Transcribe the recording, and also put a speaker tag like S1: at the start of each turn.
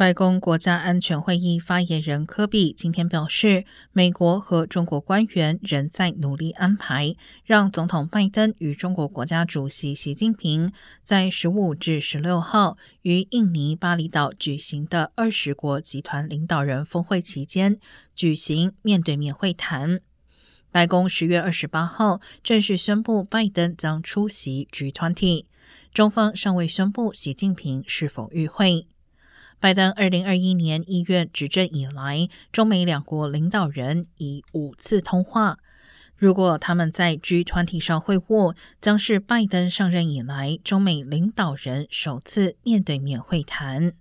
S1: 白宫国家安全会议发言人科比今天表示，美国和中国官员仍在努力安排，让总统拜登与中国国家主席习近平在十五至十六号于印尼巴厘岛举行的二十国集团领导人峰会期间举行面对面会谈。白宫十月二十八号正式宣布，拜登将出席 G20，中方尚未宣布习近平是否与会。拜登二零二一年一月执政以来，中美两国领导人已五次通话。如果他们在 G 团体上会晤，将是拜登上任以来中美领导人首次面对面会谈。